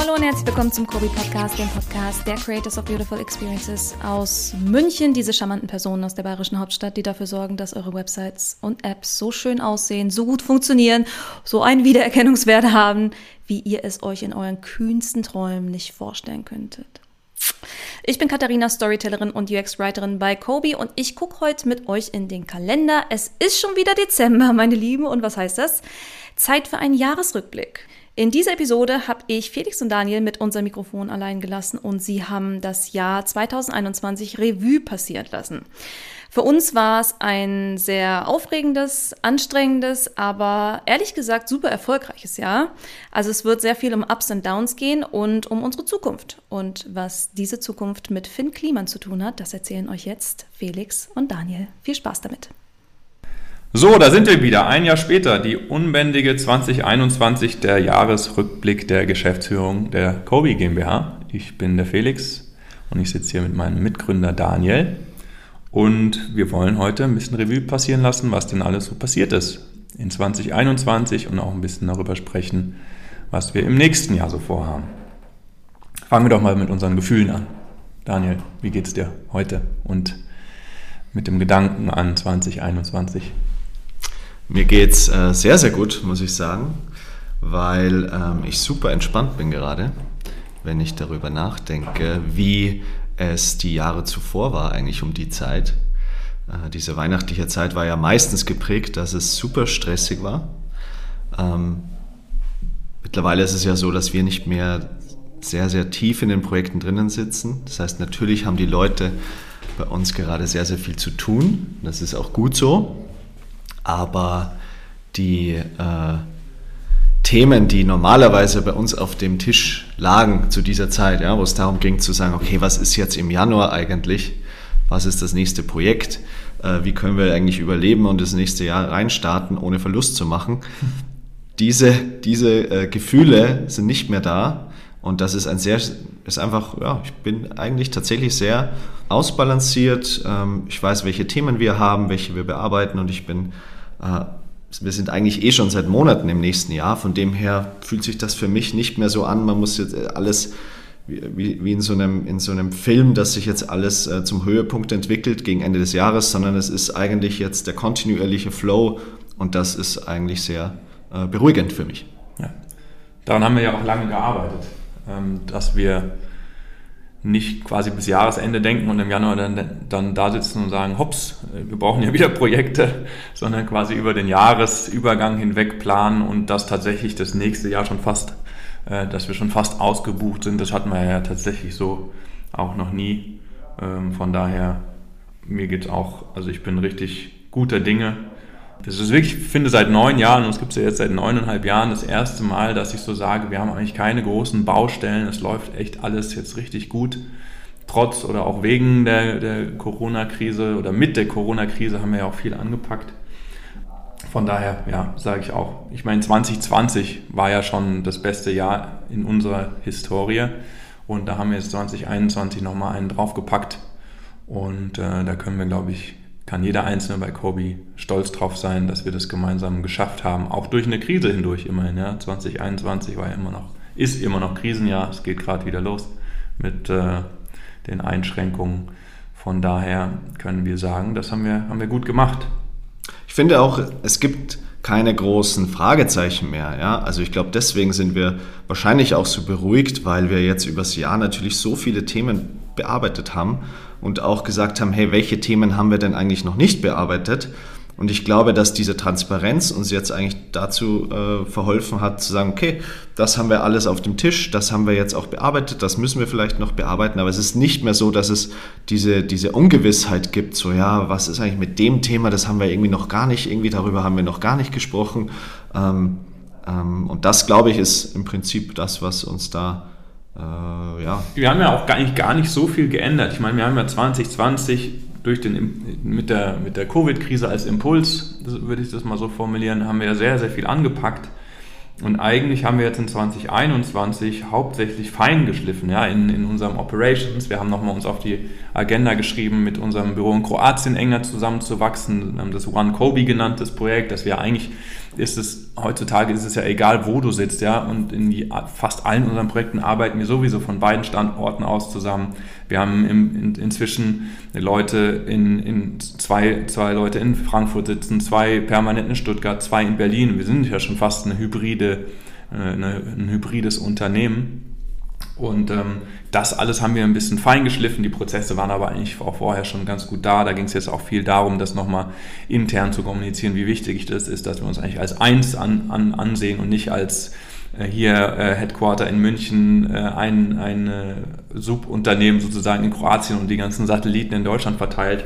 hallo und herzlich willkommen zum Kobi Podcast, dem Podcast der Creators of Beautiful Experiences aus München, diese charmanten Personen aus der bayerischen Hauptstadt, die dafür sorgen, dass eure Websites und Apps so schön aussehen, so gut funktionieren, so einen Wiedererkennungswert haben, wie ihr es euch in euren kühnsten Träumen nicht vorstellen könntet. Ich bin Katharina, Storytellerin und UX-Writerin bei Kobi und ich gucke heute mit euch in den Kalender. Es ist schon wieder Dezember, meine Lieben. Und was heißt das? Zeit für einen Jahresrückblick. In dieser Episode habe ich Felix und Daniel mit unserem Mikrofon allein gelassen und sie haben das Jahr 2021 Revue passiert lassen. Für uns war es ein sehr aufregendes, anstrengendes, aber ehrlich gesagt super erfolgreiches Jahr. Also es wird sehr viel um Ups und Downs gehen und um unsere Zukunft. Und was diese Zukunft mit Finn Kliman zu tun hat, das erzählen euch jetzt Felix und Daniel. Viel Spaß damit. So, da sind wir wieder. Ein Jahr später, die unbändige 2021, der Jahresrückblick der Geschäftsführung der Kobi GmbH. Ich bin der Felix und ich sitze hier mit meinem Mitgründer Daniel. Und wir wollen heute ein bisschen Revue passieren lassen, was denn alles so passiert ist in 2021 und auch ein bisschen darüber sprechen, was wir im nächsten Jahr so vorhaben. Fangen wir doch mal mit unseren Gefühlen an. Daniel, wie geht's dir heute und mit dem Gedanken an 2021? Mir geht's äh, sehr, sehr gut, muss ich sagen, weil ähm, ich super entspannt bin gerade, wenn ich darüber nachdenke, wie es die Jahre zuvor war, eigentlich um die Zeit. Äh, diese weihnachtliche Zeit war ja meistens geprägt, dass es super stressig war. Ähm, mittlerweile ist es ja so, dass wir nicht mehr sehr, sehr tief in den Projekten drinnen sitzen. Das heißt, natürlich haben die Leute bei uns gerade sehr, sehr viel zu tun. Das ist auch gut so aber die äh, Themen, die normalerweise bei uns auf dem Tisch lagen zu dieser Zeit, ja, wo es darum ging zu sagen, okay, was ist jetzt im Januar eigentlich? Was ist das nächste Projekt? Äh, wie können wir eigentlich überleben und das nächste Jahr reinstarten, ohne Verlust zu machen? Diese, diese äh, Gefühle sind nicht mehr da und das ist ein sehr, ist einfach, ja, ich bin eigentlich tatsächlich sehr ausbalanciert. Ähm, ich weiß, welche Themen wir haben, welche wir bearbeiten und ich bin äh, wir sind eigentlich eh schon seit Monaten im nächsten Jahr. Von dem her fühlt sich das für mich nicht mehr so an. Man muss jetzt äh, alles wie, in, so einem, in so einem Film, dass sich jetzt alles äh, zum Höhepunkt entwickelt gegen Ende des Jahres, sondern es ist eigentlich jetzt der kontinuierliche Flow und das ist eigentlich sehr beruhigend für mich. Ja. Daran haben wir ja auch lange gearbeitet, dass wir nicht quasi bis Jahresende denken und im Januar dann, dann da sitzen und sagen, hops, wir brauchen ja wieder Projekte, sondern quasi über den Jahresübergang hinweg planen und das tatsächlich das nächste Jahr schon fast, äh, dass wir schon fast ausgebucht sind. Das hatten wir ja tatsächlich so auch noch nie. Ähm, von daher, mir geht's auch, also ich bin richtig guter Dinge, das ist wirklich, ich finde, seit neun Jahren, und es gibt es ja jetzt seit neuneinhalb Jahren, das erste Mal, dass ich so sage, wir haben eigentlich keine großen Baustellen, es läuft echt alles jetzt richtig gut. Trotz oder auch wegen der, der Corona-Krise oder mit der Corona-Krise haben wir ja auch viel angepackt. Von daher, ja, sage ich auch, ich meine, 2020 war ja schon das beste Jahr in unserer Historie und da haben wir jetzt 2021 nochmal einen draufgepackt und äh, da können wir, glaube ich, kann jeder Einzelne bei Kobe stolz drauf sein, dass wir das gemeinsam geschafft haben, auch durch eine Krise hindurch immerhin. Ja. 2021 war ja immer noch, ist immer noch Krisenjahr, es geht gerade wieder los mit äh, den Einschränkungen. Von daher können wir sagen, das haben wir, haben wir gut gemacht. Ich finde auch, es gibt keine großen Fragezeichen mehr. Ja? Also ich glaube, deswegen sind wir wahrscheinlich auch so beruhigt, weil wir jetzt übers Jahr natürlich so viele Themen bearbeitet haben und auch gesagt haben, hey, welche Themen haben wir denn eigentlich noch nicht bearbeitet? Und ich glaube, dass diese Transparenz uns jetzt eigentlich dazu äh, verholfen hat, zu sagen, okay, das haben wir alles auf dem Tisch, das haben wir jetzt auch bearbeitet, das müssen wir vielleicht noch bearbeiten, aber es ist nicht mehr so, dass es diese, diese Ungewissheit gibt, so ja, was ist eigentlich mit dem Thema, das haben wir irgendwie noch gar nicht, irgendwie darüber haben wir noch gar nicht gesprochen. Ähm, ähm, und das, glaube ich, ist im Prinzip das, was uns da äh, ja. Wir haben ja auch gar nicht, gar nicht so viel geändert. Ich meine, wir haben ja 2020 durch den, mit der, mit der Covid-Krise als Impuls, würde ich das mal so formulieren, haben wir ja sehr, sehr viel angepackt. Und eigentlich haben wir jetzt in 2021 hauptsächlich fein geschliffen, ja, in, in unserem Operations. Wir haben nochmal uns auf die Agenda geschrieben, mit unserem Büro in Kroatien enger zusammenzuwachsen. Wir haben das One Kobe genannt, das Projekt, dass wir eigentlich ist es, heutzutage ist es ja egal, wo du sitzt, ja, und in die, fast allen unseren Projekten arbeiten wir sowieso von beiden Standorten aus zusammen. Wir haben im, in, inzwischen Leute in, in zwei, zwei Leute in Frankfurt sitzen, zwei permanent in Stuttgart, zwei in Berlin. Wir sind ja schon fast eine hybride, äh, eine, ein hybrides Unternehmen. Und ähm, das alles haben wir ein bisschen feingeschliffen. Die Prozesse waren aber eigentlich auch vorher schon ganz gut da. Da ging es jetzt auch viel darum, das nochmal intern zu kommunizieren, wie wichtig das ist, dass wir uns eigentlich als eins an, an, ansehen und nicht als äh, hier äh, Headquarter in München, äh, ein, ein Subunternehmen sozusagen in Kroatien und die ganzen Satelliten in Deutschland verteilt.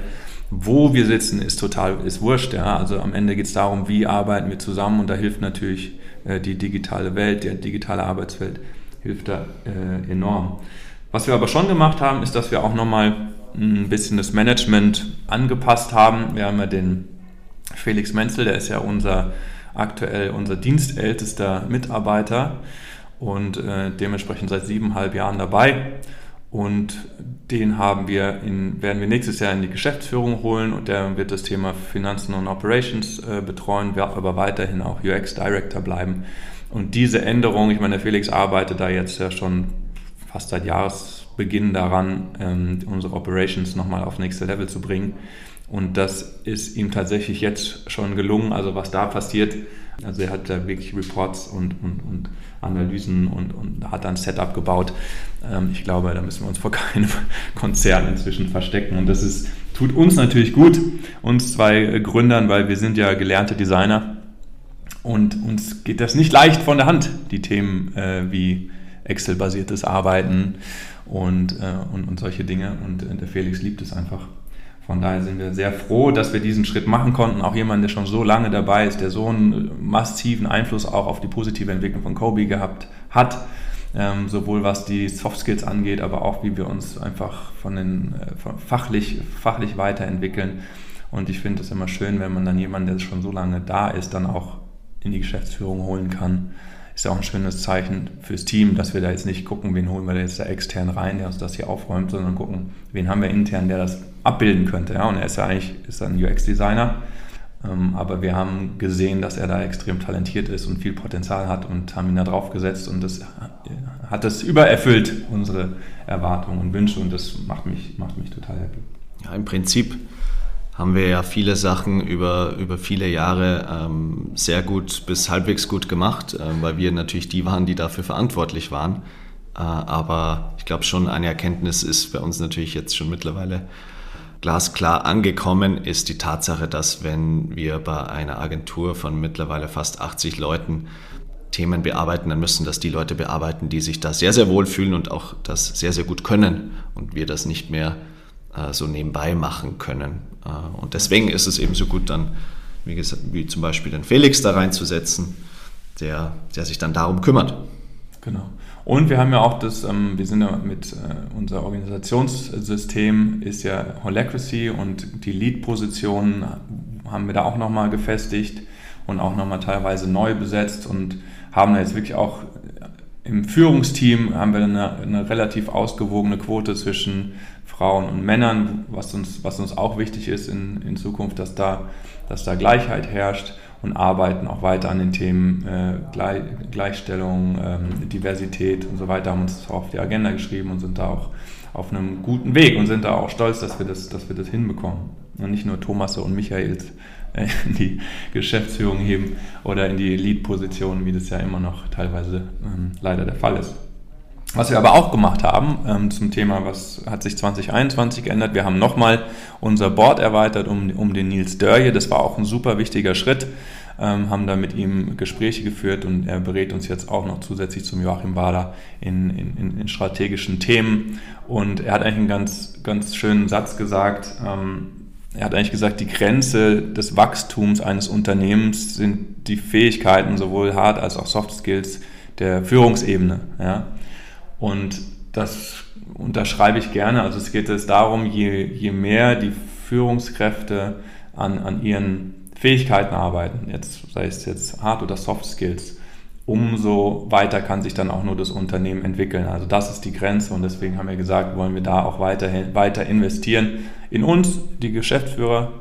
Wo wir sitzen, ist total, ist wurscht. Ja? Also am Ende geht es darum, wie arbeiten wir zusammen und da hilft natürlich äh, die digitale Welt, die digitale Arbeitswelt hilft da äh, enorm. Was wir aber schon gemacht haben, ist, dass wir auch nochmal ein bisschen das Management angepasst haben. Wir haben ja den Felix Menzel, der ist ja unser aktuell unser dienstältester Mitarbeiter und äh, dementsprechend seit siebeneinhalb Jahren dabei. Und den haben wir in, werden wir nächstes Jahr in die Geschäftsführung holen und der wird das Thema Finanzen und Operations äh, betreuen, wird aber weiterhin auch UX Director bleiben. Und diese Änderung, ich meine, Felix arbeitet da jetzt ja schon fast seit Jahresbeginn daran, ähm, unsere Operations nochmal auf nächste Level zu bringen. Und das ist ihm tatsächlich jetzt schon gelungen. Also was da passiert, also er hat da wirklich Reports und, und, und Analysen und, und hat dann ein Setup gebaut. Ähm, ich glaube, da müssen wir uns vor keinem Konzern inzwischen verstecken. Und das ist, tut uns natürlich gut, uns zwei Gründern, weil wir sind ja gelernte Designer und uns geht das nicht leicht von der Hand, die Themen äh, wie Excel-basiertes Arbeiten und, äh, und, und solche Dinge. Und äh, der Felix liebt es einfach. Von daher sind wir sehr froh, dass wir diesen Schritt machen konnten. Auch jemand, der schon so lange dabei ist, der so einen massiven Einfluss auch auf die positive Entwicklung von Kobe gehabt hat. Ähm, sowohl was die Soft Skills angeht, aber auch wie wir uns einfach von den äh, von fachlich, fachlich weiterentwickeln. Und ich finde es immer schön, wenn man dann jemanden, der schon so lange da ist, dann auch in die Geschäftsführung holen kann. Ist ja auch ein schönes Zeichen fürs Team, dass wir da jetzt nicht gucken, wen holen wir da jetzt da extern rein, der uns das hier aufräumt, sondern gucken, wen haben wir intern, der das abbilden könnte. Ja? Und er ist ja eigentlich ist ein UX-Designer, ähm, aber wir haben gesehen, dass er da extrem talentiert ist und viel Potenzial hat und haben ihn da drauf gesetzt und das hat es übererfüllt, unsere Erwartungen und Wünsche und das macht mich, macht mich total happy. Ja, im Prinzip haben wir ja viele Sachen über, über viele Jahre ähm, sehr gut bis halbwegs gut gemacht, äh, weil wir natürlich die waren, die dafür verantwortlich waren. Äh, aber ich glaube schon, eine Erkenntnis ist bei uns natürlich jetzt schon mittlerweile glasklar angekommen, ist die Tatsache, dass wenn wir bei einer Agentur von mittlerweile fast 80 Leuten Themen bearbeiten, dann müssen das die Leute bearbeiten, die sich da sehr, sehr wohl fühlen und auch das sehr, sehr gut können und wir das nicht mehr so nebenbei machen können. Äh, und deswegen ist es eben so gut, dann, wie, gesagt, wie zum Beispiel den Felix da reinzusetzen, der, der sich dann darum kümmert. Genau. Und wir haben ja auch das, ähm, wir sind ja mit äh, unser Organisationssystem ist ja Holacracy und die Lead-Positionen haben wir da auch nochmal gefestigt und auch nochmal teilweise neu besetzt und haben da jetzt wirklich auch im Führungsteam haben wir eine, eine relativ ausgewogene Quote zwischen Frauen und Männern, was uns, was uns auch wichtig ist in, in Zukunft, dass da, dass da Gleichheit herrscht und arbeiten auch weiter an den Themen äh, Gleich, Gleichstellung, ähm, Diversität und so weiter, haben uns auf die Agenda geschrieben und sind da auch auf einem guten Weg und sind da auch stolz, dass wir das, dass wir das hinbekommen. Und nicht nur Thomas und Michael äh, in die Geschäftsführung heben oder in die Lead-Position, wie das ja immer noch teilweise ähm, leider der Fall ist. Was wir aber auch gemacht haben ähm, zum Thema, was hat sich 2021 geändert, wir haben nochmal unser Board erweitert um, um den Nils Dörje. Das war auch ein super wichtiger Schritt. Ähm, haben da mit ihm Gespräche geführt und er berät uns jetzt auch noch zusätzlich zum Joachim Bader in, in, in strategischen Themen. Und er hat eigentlich einen ganz, ganz schönen Satz gesagt. Ähm, er hat eigentlich gesagt, die Grenze des Wachstums eines Unternehmens sind die Fähigkeiten, sowohl Hard- als auch Soft Skills der Führungsebene. Ja? Und das unterschreibe ich gerne. Also es geht es darum, je, je mehr die Führungskräfte an, an ihren Fähigkeiten arbeiten, jetzt, sei es jetzt Hard- oder Soft Skills, umso weiter kann sich dann auch nur das Unternehmen entwickeln. Also das ist die Grenze und deswegen haben wir gesagt, wollen wir da auch weiterhin, weiter investieren in uns, die Geschäftsführer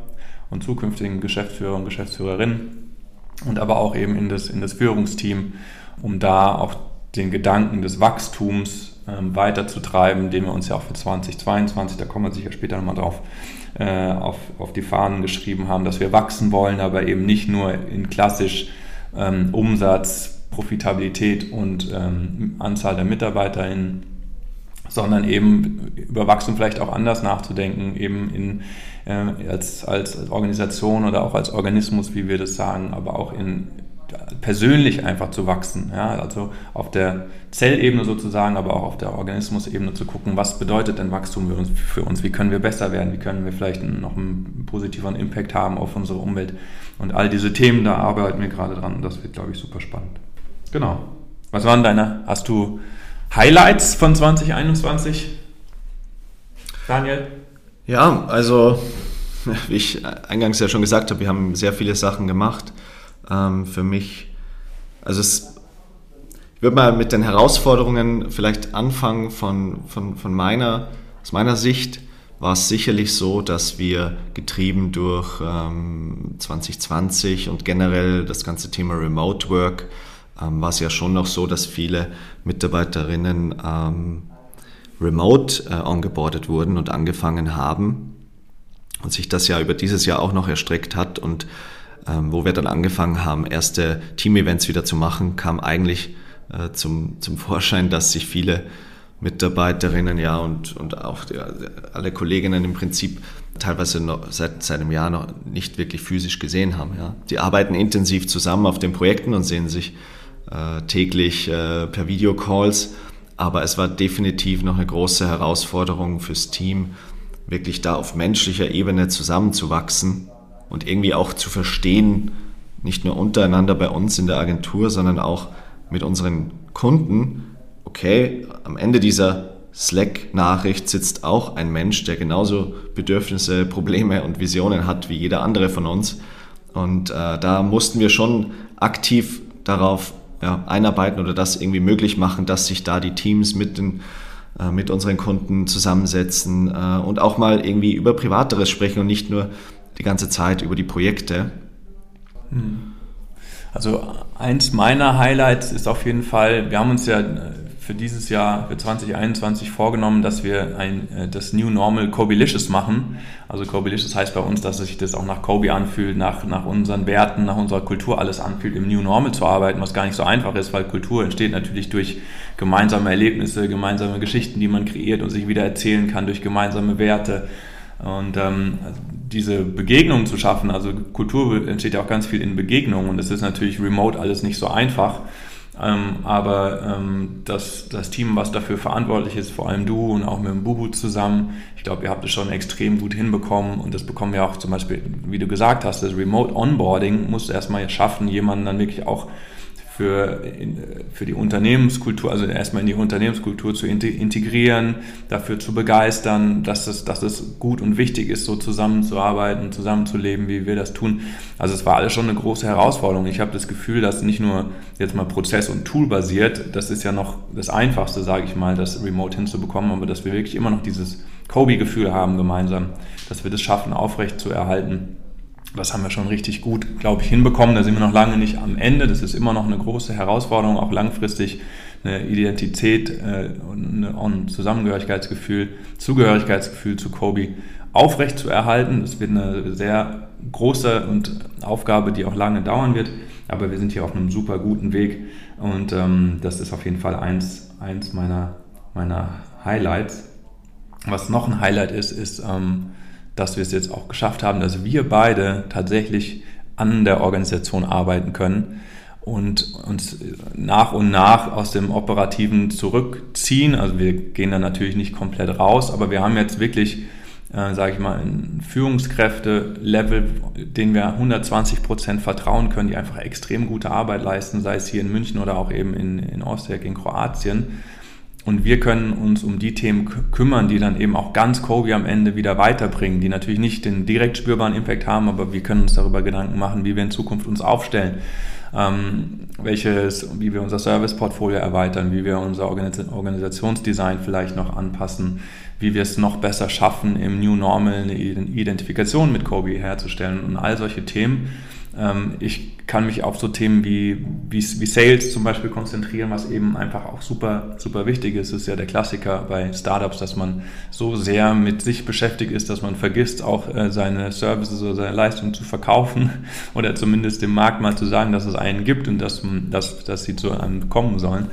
und zukünftigen Geschäftsführer und Geschäftsführerinnen, und aber auch eben in das, in das Führungsteam, um da auch den Gedanken des Wachstums ähm, weiterzutreiben, den wir uns ja auch für 2022, da kommen wir sicher später nochmal drauf, äh, auf, auf die Fahnen geschrieben haben, dass wir wachsen wollen, aber eben nicht nur in klassisch ähm, Umsatz, Profitabilität und ähm, Anzahl der MitarbeiterInnen, sondern eben über Wachstum vielleicht auch anders nachzudenken, eben in, äh, als, als Organisation oder auch als Organismus, wie wir das sagen, aber auch in persönlich einfach zu wachsen. Ja? Also auf der Zellebene sozusagen, aber auch auf der Organismusebene zu gucken, was bedeutet denn Wachstum für uns, für uns, wie können wir besser werden, wie können wir vielleicht noch einen positiveren Impact haben auf unsere Umwelt. Und all diese Themen, da arbeiten wir gerade dran und das wird, glaube ich, super spannend. Genau. Was waren deine? Hast du Highlights von 2021? Daniel? Ja, also wie ich eingangs ja schon gesagt habe, wir haben sehr viele Sachen gemacht. Ähm, für mich, also es, ich würde mal mit den Herausforderungen vielleicht anfangen von, von, von meiner, aus meiner Sicht war es sicherlich so, dass wir getrieben durch ähm, 2020 und generell das ganze Thema Remote Work ähm, war es ja schon noch so, dass viele Mitarbeiterinnen ähm, remote äh, ongeboardet wurden und angefangen haben und sich das ja über dieses Jahr auch noch erstreckt hat und ähm, wo wir dann angefangen haben, erste Team-Events wieder zu machen, kam eigentlich äh, zum, zum Vorschein, dass sich viele Mitarbeiterinnen ja und, und auch die, alle Kolleginnen im Prinzip teilweise noch seit, seit einem Jahr noch nicht wirklich physisch gesehen haben. Ja. Die arbeiten intensiv zusammen auf den Projekten und sehen sich äh, täglich äh, per Videocalls, aber es war definitiv noch eine große Herausforderung fürs Team, wirklich da auf menschlicher Ebene zusammenzuwachsen und irgendwie auch zu verstehen, nicht nur untereinander bei uns in der Agentur, sondern auch mit unseren Kunden, okay, am Ende dieser Slack-Nachricht sitzt auch ein Mensch, der genauso Bedürfnisse, Probleme und Visionen hat wie jeder andere von uns. Und äh, da mussten wir schon aktiv darauf ja, einarbeiten oder das irgendwie möglich machen, dass sich da die Teams mit den äh, mit unseren Kunden zusammensetzen äh, und auch mal irgendwie über Privateres sprechen und nicht nur die ganze Zeit über die Projekte. Hm. Also eins meiner Highlights ist auf jeden Fall, wir haben uns ja äh, für dieses Jahr, für 2021 vorgenommen, dass wir ein, äh, das New Normal Kobilicious machen. Also Kobilicious heißt bei uns, dass sich das auch nach Kobe anfühlt, nach, nach unseren Werten, nach unserer Kultur alles anfühlt, im New Normal zu arbeiten, was gar nicht so einfach ist, weil Kultur entsteht natürlich durch gemeinsame Erlebnisse, gemeinsame Geschichten, die man kreiert und sich wieder erzählen kann, durch gemeinsame Werte. Und ähm, diese Begegnungen zu schaffen, also Kultur entsteht ja auch ganz viel in Begegnungen und es ist natürlich remote alles nicht so einfach. Ähm, aber ähm, das, das Team, was dafür verantwortlich ist, vor allem du und auch mit dem Bubu zusammen, ich glaube, ihr habt es schon extrem gut hinbekommen und das bekommen wir auch zum Beispiel, wie du gesagt hast, das Remote Onboarding musst du erstmal schaffen, jemanden dann wirklich auch für, für die Unternehmenskultur, also erstmal in die Unternehmenskultur zu integrieren, dafür zu begeistern, dass es, dass es gut und wichtig ist, so zusammenzuarbeiten, zusammenzuleben, wie wir das tun. Also es war alles schon eine große Herausforderung. Ich habe das Gefühl, dass nicht nur jetzt mal Prozess- und Tool basiert, das ist ja noch das Einfachste, sage ich mal, das Remote hinzubekommen, aber dass wir wirklich immer noch dieses Kobe-Gefühl haben gemeinsam, dass wir das schaffen, aufrecht zu erhalten das haben wir schon richtig gut, glaube ich, hinbekommen. Da sind wir noch lange nicht am Ende. Das ist immer noch eine große Herausforderung, auch langfristig eine Identität äh, und ein Zusammengehörigkeitsgefühl, Zugehörigkeitsgefühl zu Kobe aufrecht zu erhalten. Das wird eine sehr große und Aufgabe, die auch lange dauern wird. Aber wir sind hier auf einem super guten Weg und ähm, das ist auf jeden Fall eins, eins meiner, meiner Highlights. Was noch ein Highlight ist, ist ähm, dass wir es jetzt auch geschafft haben, dass wir beide tatsächlich an der Organisation arbeiten können und uns nach und nach aus dem Operativen zurückziehen. Also wir gehen da natürlich nicht komplett raus, aber wir haben jetzt wirklich, äh, sage ich mal, ein Führungskräfte-Level, den wir 120 Prozent vertrauen können, die einfach extrem gute Arbeit leisten, sei es hier in München oder auch eben in, in Osijek in Kroatien und wir können uns um die Themen kümmern, die dann eben auch ganz Kobe am Ende wieder weiterbringen, die natürlich nicht den direkt spürbaren Impact haben, aber wir können uns darüber Gedanken machen, wie wir in Zukunft uns aufstellen, ähm, welches, wie wir unser Service-Portfolio erweitern, wie wir unser Organisationsdesign vielleicht noch anpassen, wie wir es noch besser schaffen, im New Normal eine Identifikation mit Kobe herzustellen und all solche Themen. Ähm, ich kann mich auf so Themen wie, wie, wie Sales zum Beispiel konzentrieren, was eben einfach auch super, super wichtig ist. Das ist ja der Klassiker bei Startups, dass man so sehr mit sich beschäftigt ist, dass man vergisst, auch äh, seine Services oder seine Leistungen zu verkaufen oder zumindest dem Markt mal zu sagen, dass es einen gibt und dass, dass, dass sie zu einem kommen sollen.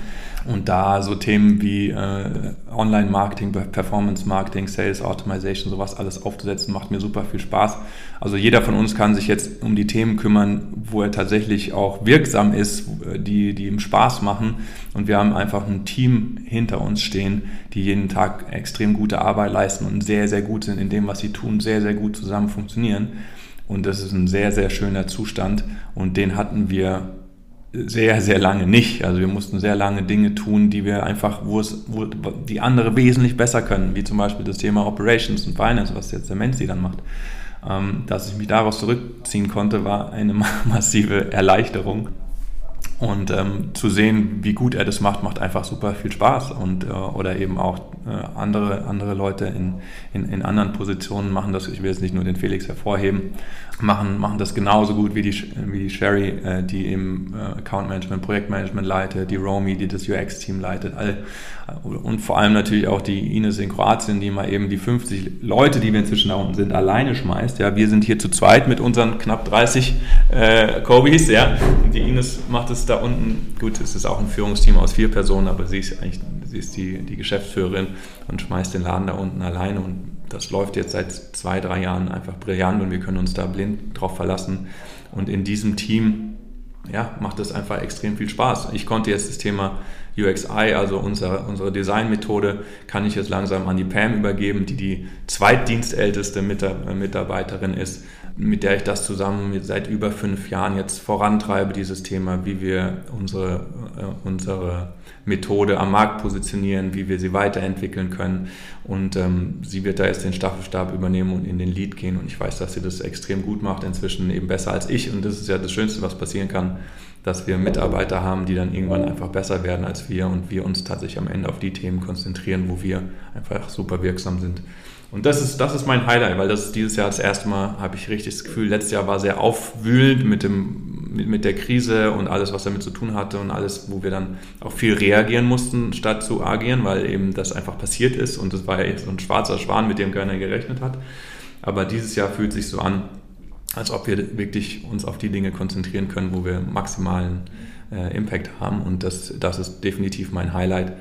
Und da so Themen wie äh, Online-Marketing, Performance-Marketing, Sales Automation, sowas alles aufzusetzen, macht mir super viel Spaß. Also jeder von uns kann sich jetzt um die Themen kümmern, wo er tatsächlich auch wirksam ist, die, die ihm Spaß machen. Und wir haben einfach ein Team hinter uns stehen, die jeden Tag extrem gute Arbeit leisten und sehr, sehr gut sind in dem, was sie tun, sehr, sehr gut zusammen funktionieren. Und das ist ein sehr, sehr schöner Zustand. Und den hatten wir sehr, sehr lange nicht. Also wir mussten sehr lange Dinge tun, die wir einfach, wo es, wo die andere wesentlich besser können, wie zum Beispiel das Thema Operations und Finance, was jetzt der Menzi dann macht. Ähm, dass ich mich daraus zurückziehen konnte, war eine massive Erleichterung. Und ähm, zu sehen, wie gut er das macht, macht einfach super viel Spaß. Und, äh, oder eben auch äh, andere, andere Leute in, in, in anderen Positionen machen das, ich will jetzt nicht nur den Felix hervorheben, machen, machen das genauso gut wie die, wie die Sherry, äh, die eben äh, Account Management, Projektmanagement leitet, die Romy, die das UX-Team leitet, all, und vor allem natürlich auch die Ines in Kroatien, die mal eben die 50 Leute, die wir inzwischen da unten sind, alleine schmeißt. Ja, wir sind hier zu zweit mit unseren knapp 30 äh, Kobis, ja. Und die Ines macht es da unten, gut, es ist auch ein Führungsteam aus vier Personen, aber sie ist eigentlich, sie ist die, die Geschäftsführerin und schmeißt den Laden da unten alleine und das läuft jetzt seit zwei, drei Jahren einfach brillant und wir können uns da blind drauf verlassen. Und in diesem Team ja, macht es einfach extrem viel Spaß. Ich konnte jetzt das Thema UXI, also unser, unsere Designmethode, kann ich jetzt langsam an die Pam übergeben, die die zweitdienstälteste Mitarbeiterin ist mit der ich das zusammen seit über fünf Jahren jetzt vorantreibe, dieses Thema, wie wir unsere, äh, unsere Methode am Markt positionieren, wie wir sie weiterentwickeln können. Und ähm, sie wird da jetzt den Staffelstab übernehmen und in den Lead gehen. Und ich weiß, dass sie das extrem gut macht, inzwischen eben besser als ich. Und das ist ja das Schönste, was passieren kann, dass wir Mitarbeiter haben, die dann irgendwann einfach besser werden als wir und wir uns tatsächlich am Ende auf die Themen konzentrieren, wo wir einfach super wirksam sind. Und das ist, das ist mein Highlight, weil das ist dieses Jahr das erste Mal, habe ich richtig das Gefühl, letztes Jahr war sehr aufwühlend mit, dem, mit, mit der Krise und alles, was damit zu tun hatte und alles, wo wir dann auch viel reagieren mussten, statt zu agieren, weil eben das einfach passiert ist und das war ja so ein schwarzer Schwan, mit dem keiner gerechnet hat. Aber dieses Jahr fühlt sich so an, als ob wir wirklich uns auf die Dinge konzentrieren können, wo wir maximalen äh, Impact haben und das, das ist definitiv mein Highlight.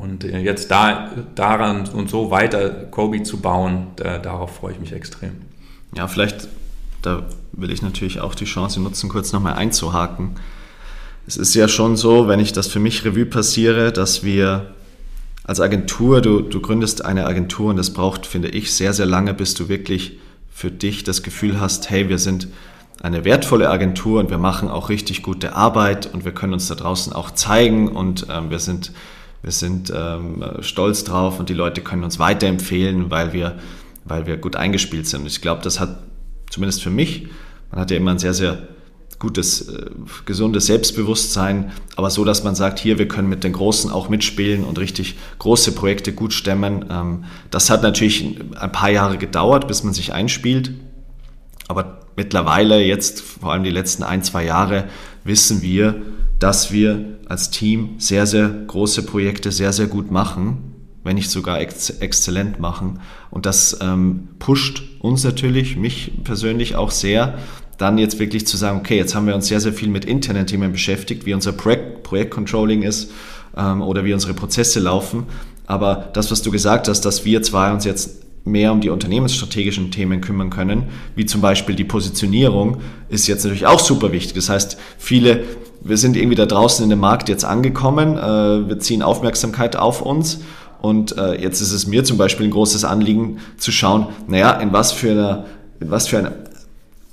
Und äh, jetzt da, daran und so weiter Kobe zu bauen, da, darauf freue ich mich extrem. Ja, vielleicht, da will ich natürlich auch die Chance nutzen, kurz nochmal einzuhaken. Es ist ja schon so, wenn ich das für mich Revue passiere, dass wir als Agentur, du, du gründest eine Agentur und das braucht, finde ich, sehr, sehr lange, bis du wirklich für dich das Gefühl hast, hey, wir sind eine wertvolle Agentur und wir machen auch richtig gute Arbeit und wir können uns da draußen auch zeigen und ähm, wir sind wir sind ähm, stolz drauf und die Leute können uns weiterempfehlen, weil wir, weil wir gut eingespielt sind. Ich glaube, das hat zumindest für mich, man hat ja immer ein sehr, sehr gutes, äh, gesundes Selbstbewusstsein, aber so, dass man sagt, hier, wir können mit den Großen auch mitspielen und richtig große Projekte gut stemmen. Ähm, das hat natürlich ein paar Jahre gedauert, bis man sich einspielt. Aber mittlerweile, jetzt vor allem die letzten ein, zwei Jahre, wissen wir, dass wir als Team sehr, sehr große Projekte sehr, sehr gut machen, wenn nicht sogar ex exzellent machen. Und das ähm, pusht uns natürlich, mich persönlich auch sehr, dann jetzt wirklich zu sagen, okay, jetzt haben wir uns sehr, sehr viel mit internen Themen beschäftigt, wie unser Projekt, Projektcontrolling ist ähm, oder wie unsere Prozesse laufen. Aber das, was du gesagt hast, dass wir zwei uns jetzt mehr um die unternehmensstrategischen Themen kümmern können, wie zum Beispiel die Positionierung, ist jetzt natürlich auch super wichtig. Das heißt, viele, wir sind irgendwie da draußen in dem Markt jetzt angekommen, äh, wir ziehen Aufmerksamkeit auf uns und äh, jetzt ist es mir zum Beispiel ein großes Anliegen zu schauen, naja, in was für einer, in was für eine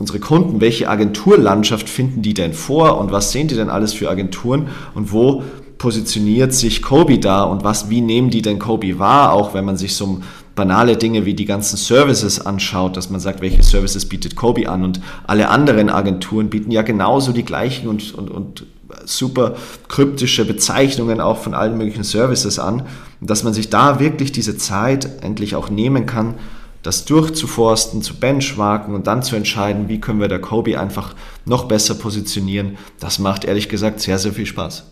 unsere Kunden, welche Agenturlandschaft finden die denn vor und was sehen die denn alles für Agenturen und wo positioniert sich Kobe da und was, wie nehmen die denn Kobe wahr, auch wenn man sich so banale Dinge wie die ganzen Services anschaut, dass man sagt, welche Services bietet Kobe an und alle anderen Agenturen bieten ja genauso die gleichen und, und, und super kryptische Bezeichnungen auch von allen möglichen Services an, dass man sich da wirklich diese Zeit endlich auch nehmen kann, das durchzuforsten, zu benchmarken und dann zu entscheiden, wie können wir der Kobe einfach noch besser positionieren, das macht ehrlich gesagt sehr, sehr viel Spaß.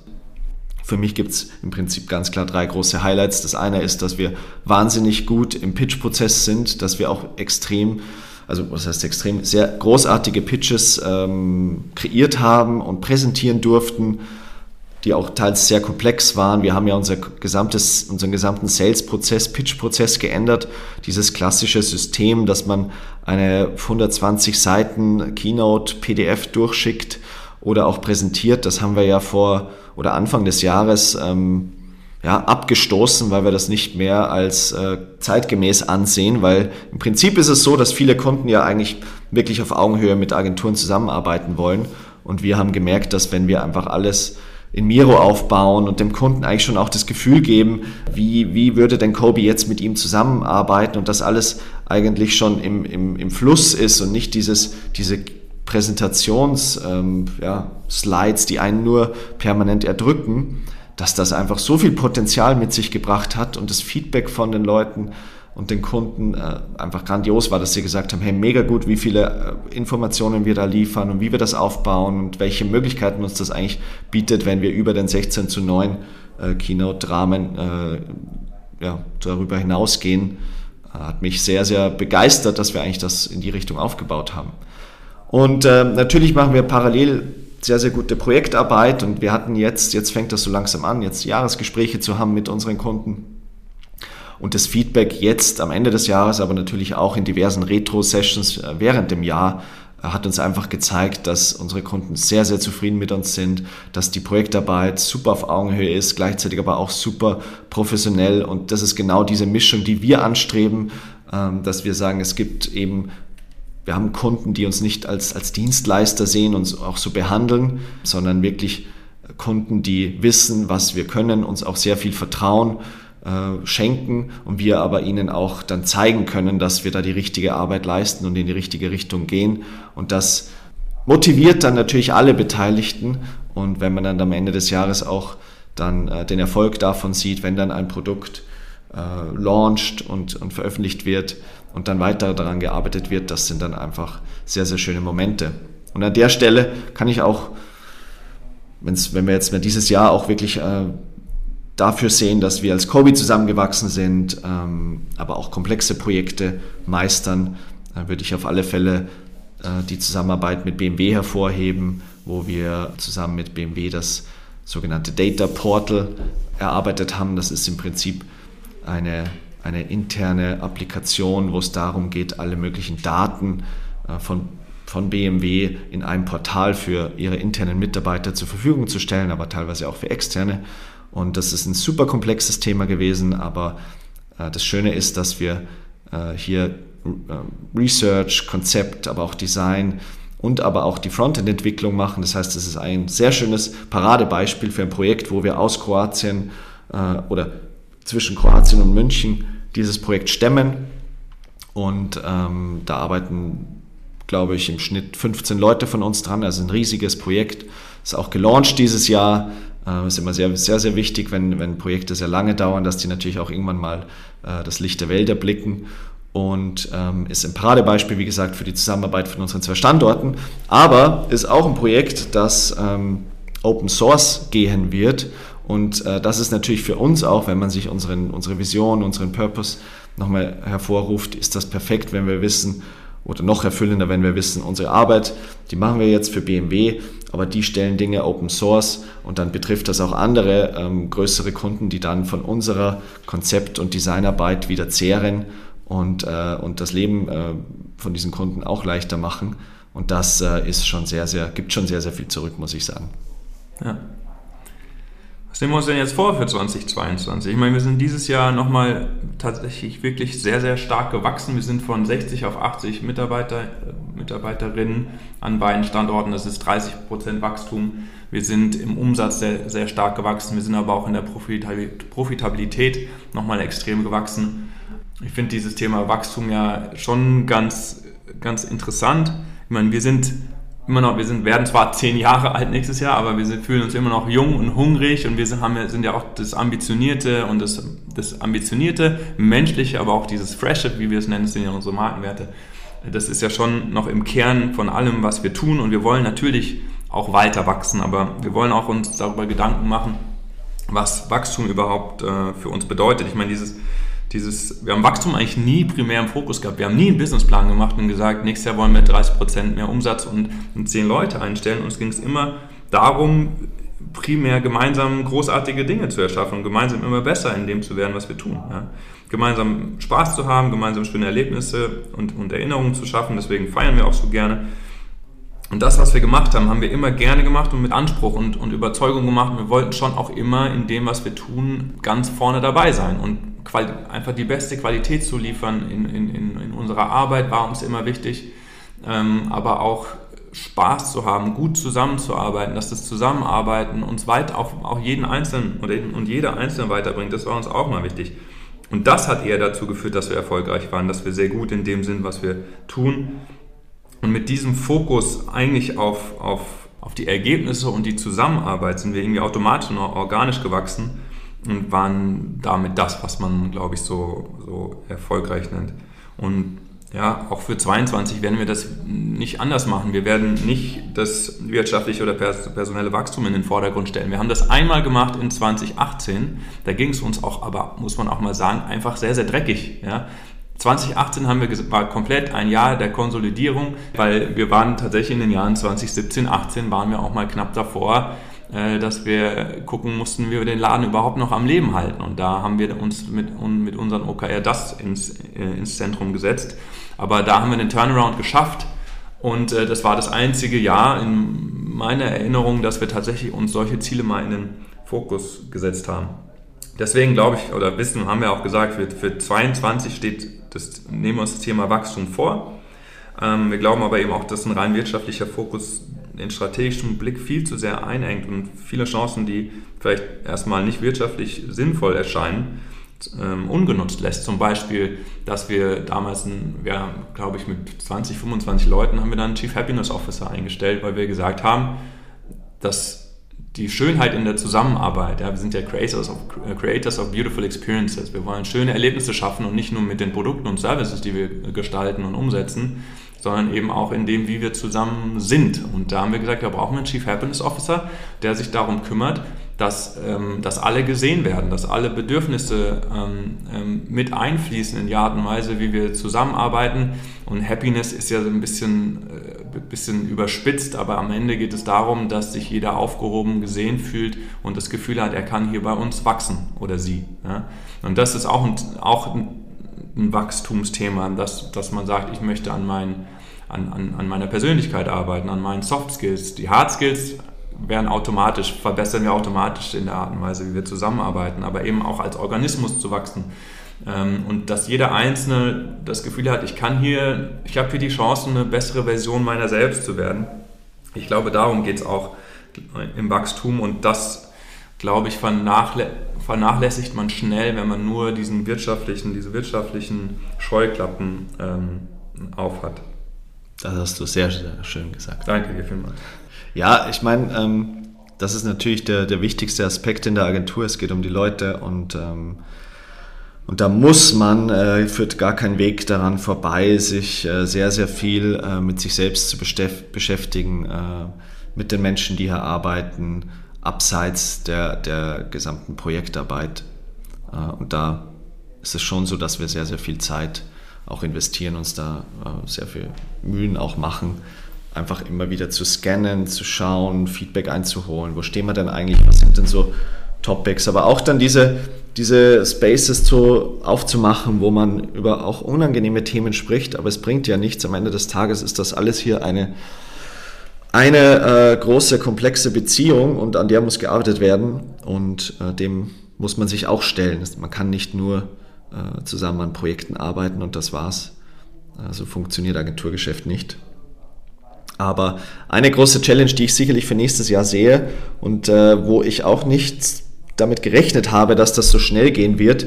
Für mich gibt es im Prinzip ganz klar drei große Highlights. Das eine ist, dass wir wahnsinnig gut im Pitch-Prozess sind, dass wir auch extrem also was heißt extrem, sehr großartige Pitches ähm, kreiert haben und präsentieren durften, die auch teils sehr komplex waren. Wir haben ja unser gesamtes, unseren gesamten Sales-Prozess, Pitch-Prozess geändert. Dieses klassische System, dass man eine 120 Seiten Keynote PDF durchschickt oder auch präsentiert, das haben wir ja vor oder Anfang des Jahres ähm, ja, abgestoßen, weil wir das nicht mehr als äh, zeitgemäß ansehen, weil im Prinzip ist es so, dass viele Kunden ja eigentlich wirklich auf Augenhöhe mit Agenturen zusammenarbeiten wollen. Und wir haben gemerkt, dass wenn wir einfach alles in Miro aufbauen und dem Kunden eigentlich schon auch das Gefühl geben, wie, wie würde denn Kobe jetzt mit ihm zusammenarbeiten und das alles eigentlich schon im, im, im Fluss ist und nicht dieses, diese Präsentations-Slides, ähm, ja, die einen nur permanent erdrücken, dass das einfach so viel Potenzial mit sich gebracht hat und das Feedback von den Leuten und den Kunden äh, einfach grandios war, dass sie gesagt haben, hey, mega gut, wie viele äh, Informationen wir da liefern und wie wir das aufbauen und welche Möglichkeiten uns das eigentlich bietet, wenn wir über den 16 zu 9 äh, Keynote-Rahmen äh, ja, darüber hinausgehen. Hat mich sehr, sehr begeistert, dass wir eigentlich das in die Richtung aufgebaut haben. Und äh, natürlich machen wir parallel sehr, sehr gute Projektarbeit und wir hatten jetzt, jetzt fängt das so langsam an, jetzt Jahresgespräche zu haben mit unseren Kunden. Und das Feedback jetzt am Ende des Jahres, aber natürlich auch in diversen Retro-Sessions äh, während dem Jahr, äh, hat uns einfach gezeigt, dass unsere Kunden sehr, sehr zufrieden mit uns sind, dass die Projektarbeit super auf Augenhöhe ist, gleichzeitig aber auch super professionell. Und das ist genau diese Mischung, die wir anstreben, ähm, dass wir sagen, es gibt eben wir haben Kunden, die uns nicht als, als Dienstleister sehen, und auch so behandeln, sondern wirklich Kunden, die wissen, was wir können, uns auch sehr viel Vertrauen äh, schenken und wir aber ihnen auch dann zeigen können, dass wir da die richtige Arbeit leisten und in die richtige Richtung gehen. Und das motiviert dann natürlich alle Beteiligten. Und wenn man dann am Ende des Jahres auch dann äh, den Erfolg davon sieht, wenn dann ein Produkt äh, launcht und, und veröffentlicht wird, und dann weiter daran gearbeitet wird, das sind dann einfach sehr, sehr schöne Momente. Und an der Stelle kann ich auch, wenn's, wenn wir jetzt mal dieses Jahr auch wirklich äh, dafür sehen, dass wir als Kobi zusammengewachsen sind, ähm, aber auch komplexe Projekte meistern, äh, würde ich auf alle Fälle äh, die Zusammenarbeit mit BMW hervorheben, wo wir zusammen mit BMW das sogenannte Data Portal erarbeitet haben. Das ist im Prinzip eine eine interne Applikation, wo es darum geht, alle möglichen Daten äh, von, von BMW in einem Portal für ihre internen Mitarbeiter zur Verfügung zu stellen, aber teilweise auch für externe. Und das ist ein super komplexes Thema gewesen, aber äh, das Schöne ist, dass wir äh, hier Research, Konzept, aber auch Design und aber auch die Frontend-Entwicklung machen. Das heißt, es ist ein sehr schönes Paradebeispiel für ein Projekt, wo wir aus Kroatien oder zwischen Kroatien und München dieses Projekt stemmen. Und ähm, da arbeiten, glaube ich, im Schnitt 15 Leute von uns dran. Also ein riesiges Projekt. Ist auch gelauncht dieses Jahr. Äh, ist immer sehr, sehr, sehr wichtig, wenn, wenn Projekte sehr lange dauern, dass die natürlich auch irgendwann mal äh, das Licht der Welt erblicken. Und ähm, ist ein Paradebeispiel, wie gesagt, für die Zusammenarbeit von unseren zwei Standorten. Aber ist auch ein Projekt, das ähm, Open Source gehen wird und äh, das ist natürlich für uns auch, wenn man sich unseren, unsere Vision, unseren Purpose nochmal hervorruft, ist das perfekt, wenn wir wissen, oder noch erfüllender, wenn wir wissen, unsere Arbeit, die machen wir jetzt für BMW, aber die stellen Dinge Open Source und dann betrifft das auch andere ähm, größere Kunden, die dann von unserer Konzept- und Designarbeit wieder zehren und, äh, und das Leben äh, von diesen Kunden auch leichter machen. Und das äh, ist schon sehr, sehr, gibt schon sehr, sehr viel zurück, muss ich sagen. Ja. Was nehmen wir uns denn jetzt vor für 2022? Ich meine, wir sind dieses Jahr nochmal tatsächlich wirklich sehr, sehr stark gewachsen. Wir sind von 60 auf 80 Mitarbeiter, äh, Mitarbeiterinnen an beiden Standorten. Das ist 30 Prozent Wachstum. Wir sind im Umsatz sehr, sehr stark gewachsen. Wir sind aber auch in der Profitabilität nochmal extrem gewachsen. Ich finde dieses Thema Wachstum ja schon ganz, ganz interessant. Ich meine, wir sind immer noch, wir sind, werden zwar zehn Jahre alt nächstes Jahr, aber wir sind, fühlen uns immer noch jung und hungrig und wir sind, haben, sind ja auch das Ambitionierte und das, das Ambitionierte, menschliche, aber auch dieses Freshe, wie wir es nennen, sind ja unsere Markenwerte. Das ist ja schon noch im Kern von allem, was wir tun und wir wollen natürlich auch weiter wachsen, aber wir wollen auch uns darüber Gedanken machen, was Wachstum überhaupt äh, für uns bedeutet. Ich meine, dieses, dieses, wir haben Wachstum eigentlich nie primär im Fokus gehabt. Wir haben nie einen Businessplan gemacht und gesagt, nächstes Jahr wollen wir 30% mehr Umsatz und, und 10 Leute einstellen. Und es ging immer darum, primär gemeinsam großartige Dinge zu erschaffen und gemeinsam immer besser in dem zu werden, was wir tun. Ja. Gemeinsam Spaß zu haben, gemeinsam schöne Erlebnisse und, und Erinnerungen zu schaffen. Deswegen feiern wir auch so gerne. Und das, was wir gemacht haben, haben wir immer gerne gemacht und mit Anspruch und, und Überzeugung gemacht. Wir wollten schon auch immer in dem, was wir tun, ganz vorne dabei sein. Und einfach die beste Qualität zu liefern in, in, in unserer Arbeit war uns immer wichtig. Ähm, aber auch Spaß zu haben, gut zusammenzuarbeiten, dass das Zusammenarbeiten uns weit auf auch jeden Einzelnen und jeder Einzelne weiterbringt, das war uns auch mal wichtig. Und das hat eher dazu geführt, dass wir erfolgreich waren, dass wir sehr gut in dem sind, was wir tun. Und mit diesem Fokus eigentlich auf, auf, auf die Ergebnisse und die Zusammenarbeit sind wir irgendwie automatisch und organisch gewachsen und waren damit das, was man, glaube ich, so, so erfolgreich nennt. Und ja, auch für 22 werden wir das nicht anders machen. Wir werden nicht das wirtschaftliche oder personelle Wachstum in den Vordergrund stellen. Wir haben das einmal gemacht in 2018. Da ging es uns auch, aber muss man auch mal sagen, einfach sehr, sehr dreckig. Ja. 2018 haben wir war komplett ein Jahr der Konsolidierung, weil wir waren tatsächlich in den Jahren 2017, 18 waren wir auch mal knapp davor, äh, dass wir gucken mussten, wie wir den Laden überhaupt noch am Leben halten. Und da haben wir uns mit, mit unseren OKR das ins, äh, ins Zentrum gesetzt. Aber da haben wir den Turnaround geschafft. Und äh, das war das einzige Jahr in meiner Erinnerung, dass wir tatsächlich uns solche Ziele mal in den Fokus gesetzt haben. Deswegen glaube ich, oder wissen, haben wir auch gesagt, für, für 22 steht das, nehmen wir uns das Thema Wachstum vor. Ähm, wir glauben aber eben auch, dass ein rein wirtschaftlicher Fokus den strategischen Blick viel zu sehr einengt und viele Chancen, die vielleicht erstmal nicht wirtschaftlich sinnvoll erscheinen, ähm, ungenutzt lässt. Zum Beispiel, dass wir damals, ja, glaube ich, mit 20, 25 Leuten haben wir dann einen Chief Happiness Officer eingestellt, weil wir gesagt haben, dass die Schönheit in der Zusammenarbeit, ja, wir sind ja Creators of, Creators of Beautiful Experiences, wir wollen schöne Erlebnisse schaffen und nicht nur mit den Produkten und Services, die wir gestalten und umsetzen, sondern eben auch in dem, wie wir zusammen sind. Und da haben wir gesagt, da brauchen wir einen Chief Happiness Officer, der sich darum kümmert, dass, ähm, dass alle gesehen werden, dass alle Bedürfnisse ähm, ähm, mit einfließen in die Art und Weise, wie wir zusammenarbeiten. Und Happiness ist ja so ein bisschen, äh, bisschen überspitzt, aber am Ende geht es darum, dass sich jeder aufgehoben gesehen fühlt und das Gefühl hat, er kann hier bei uns wachsen oder sie. Ja? Und das ist auch ein, auch ein Wachstumsthema, dass, dass man sagt, ich möchte an, mein, an, an, an meiner Persönlichkeit arbeiten, an meinen Soft Skills. Die Hard Skills werden automatisch, verbessern wir automatisch in der Art und Weise, wie wir zusammenarbeiten, aber eben auch als Organismus zu wachsen. Ähm, und dass jeder Einzelne das Gefühl hat, ich kann hier, ich habe hier die Chance, eine bessere Version meiner selbst zu werden. Ich glaube, darum geht es auch im Wachstum und das, glaube ich, vernachlässigt vernachlässigt man schnell, wenn man nur diesen wirtschaftlichen, diese wirtschaftlichen Scheuklappen ähm, aufhat. Das hast du sehr, sehr schön gesagt. Danke dir vielmals. Ja, ich meine, ähm, das ist natürlich der, der wichtigste Aspekt in der Agentur. Es geht um die Leute und, ähm, und da muss man, äh, führt gar kein Weg daran vorbei, sich äh, sehr, sehr viel äh, mit sich selbst zu beschäftigen, äh, mit den Menschen, die hier arbeiten, abseits der, der gesamten Projektarbeit. Äh, und da ist es schon so, dass wir sehr, sehr viel Zeit auch investieren, uns da äh, sehr viel Mühen auch machen, einfach immer wieder zu scannen, zu schauen, Feedback einzuholen. Wo stehen wir denn eigentlich? Was sind denn so Topics? Aber auch dann diese, diese Spaces zu, aufzumachen, wo man über auch unangenehme Themen spricht. Aber es bringt ja nichts. Am Ende des Tages ist das alles hier eine eine äh, große, komplexe Beziehung und an der muss gearbeitet werden und äh, dem muss man sich auch stellen. Man kann nicht nur äh, zusammen an Projekten arbeiten und das war's. So also funktioniert Agenturgeschäft nicht. Aber eine große Challenge, die ich sicherlich für nächstes Jahr sehe und äh, wo ich auch nicht damit gerechnet habe, dass das so schnell gehen wird,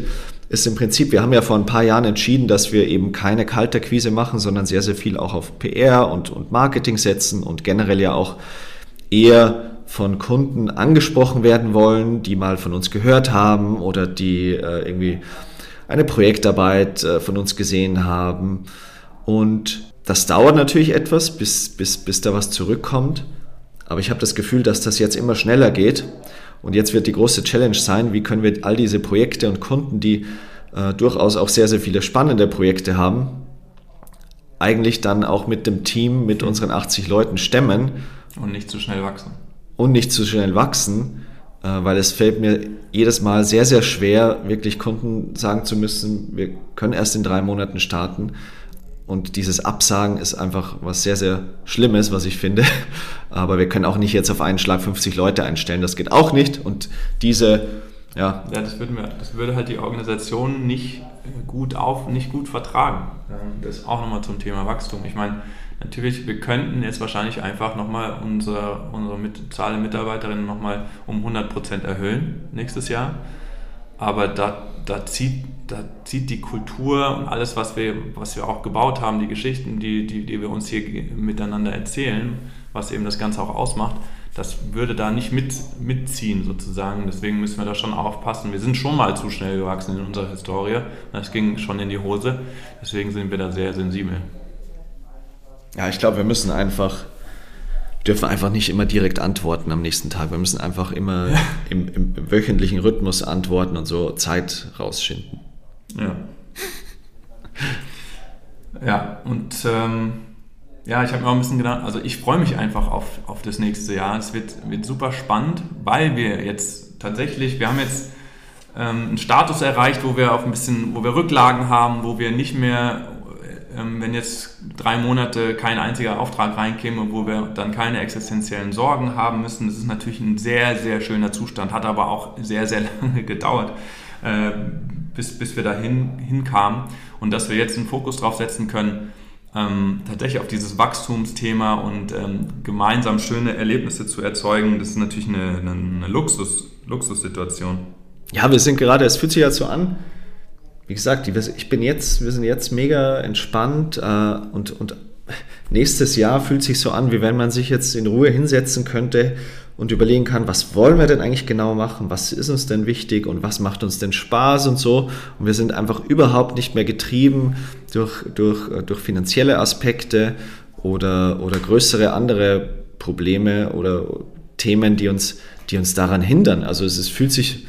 ist im Prinzip, wir haben ja vor ein paar Jahren entschieden, dass wir eben keine Kalterquise machen, sondern sehr, sehr viel auch auf PR und, und Marketing setzen und generell ja auch eher von Kunden angesprochen werden wollen, die mal von uns gehört haben oder die äh, irgendwie eine Projektarbeit äh, von uns gesehen haben. Und das dauert natürlich etwas, bis, bis, bis da was zurückkommt. Aber ich habe das Gefühl, dass das jetzt immer schneller geht. Und jetzt wird die große Challenge sein, wie können wir all diese Projekte und Kunden, die äh, durchaus auch sehr, sehr viele spannende Projekte haben, eigentlich dann auch mit dem Team, mit unseren 80 Leuten stemmen. Und nicht zu schnell wachsen. Und nicht zu schnell wachsen, äh, weil es fällt mir jedes Mal sehr, sehr schwer, wirklich Kunden sagen zu müssen, wir können erst in drei Monaten starten. Und dieses Absagen ist einfach was sehr, sehr Schlimmes, was ich finde. Aber wir können auch nicht jetzt auf einen Schlag 50 Leute einstellen. Das geht auch nicht. Und diese, ja. Ja, das würde, mir, das würde halt die Organisation nicht gut auf, nicht gut vertragen. Das ist auch nochmal zum Thema Wachstum. Ich meine, natürlich, wir könnten jetzt wahrscheinlich einfach nochmal unsere, unsere mit, Zahl der Mitarbeiterinnen nochmal um 100% erhöhen nächstes Jahr. Aber da, da zieht da zieht die Kultur und alles, was wir, was wir auch gebaut haben, die Geschichten, die, die, die wir uns hier miteinander erzählen, was eben das Ganze auch ausmacht, das würde da nicht mit, mitziehen sozusagen. Deswegen müssen wir da schon aufpassen. Wir sind schon mal zu schnell gewachsen in unserer Historie. Das ging schon in die Hose. Deswegen sind wir da sehr sensibel. Ja, ich glaube, wir müssen einfach dürfen einfach nicht immer direkt antworten am nächsten Tag. Wir müssen einfach immer ja. im, im, wöchentlichen Rhythmus antworten und so Zeit rausschinden. Ja. ja, und ähm, ja, ich habe mir auch ein bisschen gedacht, also ich freue mich einfach auf, auf das nächste Jahr. Es wird, wird super spannend, weil wir jetzt tatsächlich, wir haben jetzt ähm, einen Status erreicht, wo wir auf ein bisschen, wo wir Rücklagen haben, wo wir nicht mehr, ähm, wenn jetzt drei Monate kein einziger Auftrag reinkäme, wo wir dann keine existenziellen Sorgen haben müssen. Das ist natürlich ein sehr, sehr schöner Zustand, hat aber auch sehr, sehr lange gedauert. Äh, bis, bis wir dahin hinkamen und dass wir jetzt einen Fokus drauf setzen können, ähm, tatsächlich auf dieses Wachstumsthema und ähm, gemeinsam schöne Erlebnisse zu erzeugen, das ist natürlich eine, eine, eine Luxus, Luxussituation. Ja, wir sind gerade, es fühlt sich ja so an, wie gesagt, ich bin jetzt, wir sind jetzt mega entspannt äh, und, und nächstes Jahr fühlt sich so an, wie wenn man sich jetzt in Ruhe hinsetzen könnte und überlegen kann, was wollen wir denn eigentlich genau machen, was ist uns denn wichtig und was macht uns denn Spaß und so. Und wir sind einfach überhaupt nicht mehr getrieben durch, durch, äh, durch finanzielle Aspekte oder, oder größere andere Probleme oder Themen, die uns, die uns daran hindern. Also es, es fühlt sich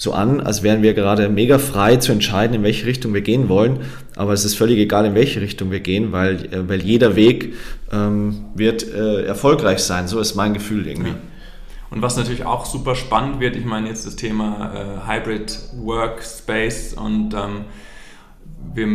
so an, als wären wir gerade mega frei zu entscheiden, in welche Richtung wir gehen wollen. Aber es ist völlig egal, in welche Richtung wir gehen, weil, äh, weil jeder Weg ähm, wird äh, erfolgreich sein. So ist mein Gefühl irgendwie. Ja. Und was natürlich auch super spannend wird, ich meine jetzt das Thema äh, Hybrid Workspace und ähm, wir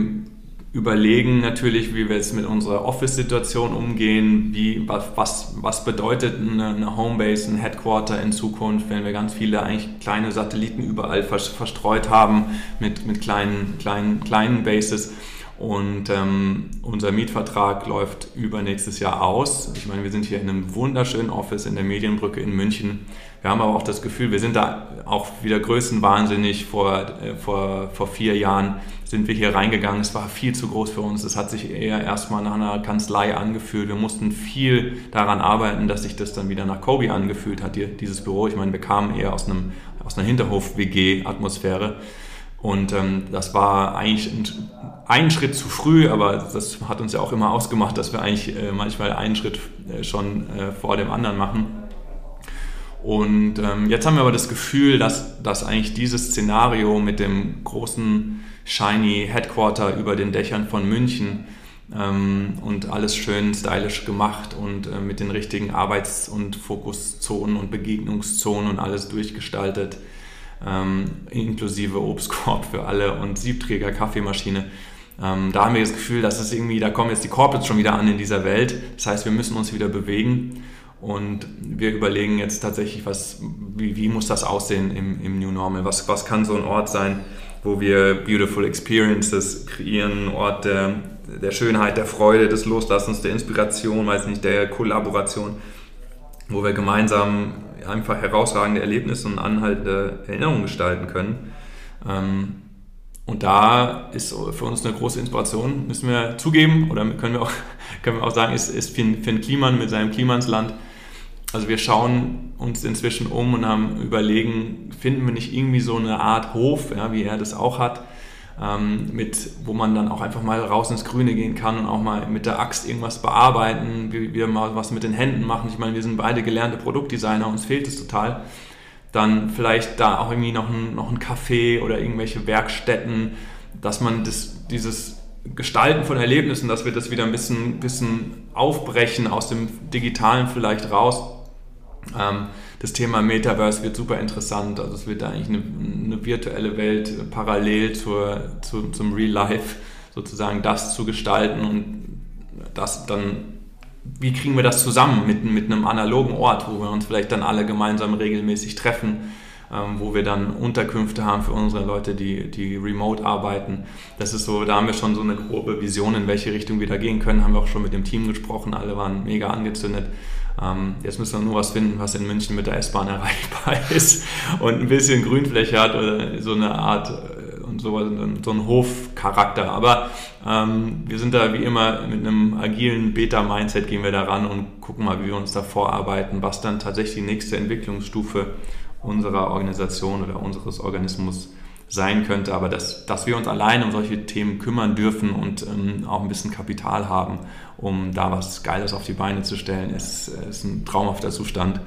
überlegen natürlich, wie wir jetzt mit unserer Office-Situation umgehen, wie, was, was bedeutet eine, Homebase, ein Headquarter in Zukunft, wenn wir ganz viele eigentlich kleine Satelliten überall verstreut haben mit, mit kleinen, kleinen, kleinen Bases. Und ähm, unser Mietvertrag läuft übernächstes Jahr aus. Ich meine, wir sind hier in einem wunderschönen Office in der Medienbrücke in München. Wir haben aber auch das Gefühl, wir sind da auch wieder größenwahnsinnig. Vor, äh, vor, vor vier Jahren sind wir hier reingegangen. Es war viel zu groß für uns. Es hat sich eher erstmal nach einer Kanzlei angefühlt. Wir mussten viel daran arbeiten, dass sich das dann wieder nach Kobe angefühlt hat, dieses Büro. Ich meine, wir kamen eher aus, einem, aus einer Hinterhof-WG-Atmosphäre. Und ähm, das war eigentlich ein, ein, Schritt zu früh, aber das hat uns ja auch immer ausgemacht, dass wir eigentlich äh, manchmal einen Schritt äh, schon äh, vor dem anderen machen. Und ähm, jetzt haben wir aber das Gefühl, dass, dass eigentlich dieses Szenario mit dem großen shiny Headquarter über den Dächern von München ähm, und alles schön stylisch gemacht und äh, mit den richtigen Arbeits- und Fokuszonen und Begegnungszonen und alles durchgestaltet ähm, inklusive Obstkorb für alle und Siebträger, Kaffeemaschine. Ähm, da haben wir das Gefühl, dass es irgendwie, da kommen jetzt die Corporates schon wieder an in dieser Welt. Das heißt, wir müssen uns wieder bewegen und wir überlegen jetzt tatsächlich, was, wie, wie muss das aussehen im, im New Normal? Was, was kann so ein Ort sein, wo wir beautiful experiences kreieren, ein Ort der, der Schönheit, der Freude, des Loslassens, der Inspiration, weiß nicht, der Kollaboration, wo wir gemeinsam einfach herausragende Erlebnisse und anhaltende Erinnerungen gestalten können. Ähm, und da ist für uns eine große Inspiration, müssen wir zugeben, oder können wir auch, können wir auch sagen, ist, ist Finn, Finn Kliman mit seinem Klimansland. Also wir schauen uns inzwischen um und haben überlegen, finden wir nicht irgendwie so eine Art Hof, ja, wie er das auch hat, ähm, mit, wo man dann auch einfach mal raus ins Grüne gehen kann und auch mal mit der Axt irgendwas bearbeiten, wie wir mal was mit den Händen machen. Ich meine, wir sind beide gelernte Produktdesigner, uns fehlt es total dann vielleicht da auch irgendwie noch ein, noch ein Café oder irgendwelche Werkstätten, dass man das, dieses Gestalten von Erlebnissen, dass wir das wieder ein bisschen, bisschen aufbrechen aus dem Digitalen vielleicht raus. Ähm, das Thema Metaverse wird super interessant. Also es wird eigentlich eine, eine virtuelle Welt parallel zur, zu, zum Real Life sozusagen das zu gestalten und das dann wie kriegen wir das zusammen mit, mit einem analogen Ort, wo wir uns vielleicht dann alle gemeinsam regelmäßig treffen, ähm, wo wir dann Unterkünfte haben für unsere Leute, die, die remote arbeiten. Das ist so, da haben wir schon so eine grobe Vision, in welche Richtung wir da gehen können. Haben wir auch schon mit dem Team gesprochen, alle waren mega angezündet. Ähm, jetzt müssen wir nur was finden, was in München mit der S-Bahn erreichbar ist und ein bisschen Grünfläche hat oder so eine Art und so, so ein Hofcharakter. Aber ähm, wir sind da wie immer mit einem agilen Beta-Mindset gehen wir da ran und gucken mal, wie wir uns da vorarbeiten, was dann tatsächlich die nächste Entwicklungsstufe unserer Organisation oder unseres Organismus sein könnte, aber dass, dass wir uns allein um solche Themen kümmern dürfen und ähm, auch ein bisschen Kapital haben, um da was Geiles auf die Beine zu stellen, ist, ist ein traumhafter Zustand.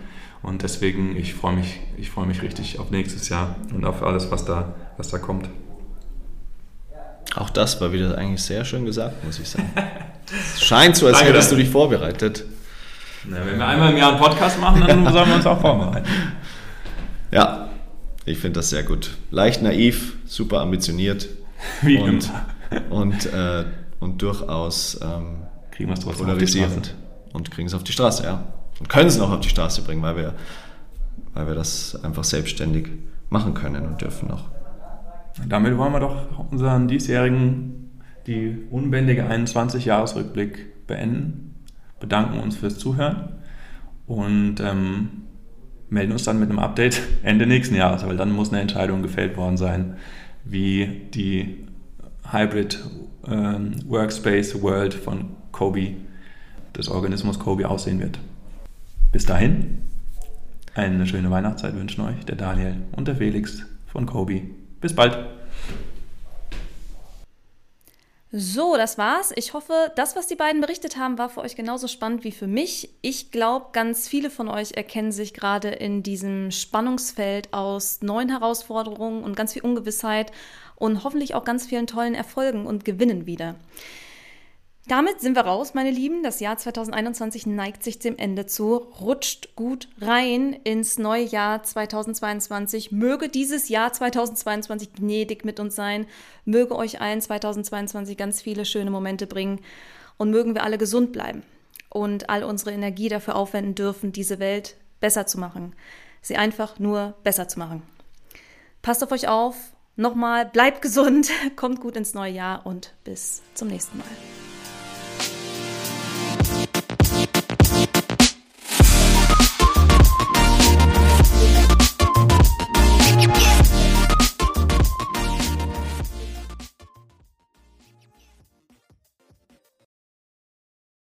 Und deswegen, ich freue mich, ich freue mich richtig auf nächstes Jahr und auf alles, was da, was da kommt. Auch das war wieder eigentlich sehr schön gesagt, muss ich sagen. Es scheint so, als hättest du dich vorbereitet. Na, wenn wir einmal im Jahr einen Podcast machen, dann sollen wir uns auch vorbereiten. Ja, ich finde das sehr gut. Leicht naiv, super ambitioniert. Wie und, und, äh, und durchaus ähm, kriegen polarisierend. Und kriegen es auf die Straße, ja. Und können es noch auf die Straße bringen, weil wir, weil wir das einfach selbstständig machen können und dürfen noch. Damit wollen wir doch unseren diesjährigen, die unbändige 21-Jahres-Rückblick beenden. Bedanken uns fürs Zuhören und ähm, melden uns dann mit einem Update Ende nächsten Jahres, weil dann muss eine Entscheidung gefällt worden sein, wie die Hybrid ähm, Workspace World von Kobe, des Organismus Kobe aussehen wird. Bis dahin, eine schöne Weihnachtszeit wünschen euch der Daniel und der Felix von Kobe. Bis bald. So, das war's. Ich hoffe, das, was die beiden berichtet haben, war für euch genauso spannend wie für mich. Ich glaube, ganz viele von euch erkennen sich gerade in diesem Spannungsfeld aus neuen Herausforderungen und ganz viel Ungewissheit und hoffentlich auch ganz vielen tollen Erfolgen und Gewinnen wieder. Damit sind wir raus, meine Lieben. Das Jahr 2021 neigt sich dem Ende zu. Rutscht gut rein ins neue Jahr 2022. Möge dieses Jahr 2022 gnädig mit uns sein. Möge euch allen 2022 ganz viele schöne Momente bringen. Und mögen wir alle gesund bleiben und all unsere Energie dafür aufwenden dürfen, diese Welt besser zu machen. Sie einfach nur besser zu machen. Passt auf euch auf. Nochmal, bleibt gesund, kommt gut ins neue Jahr und bis zum nächsten Mal.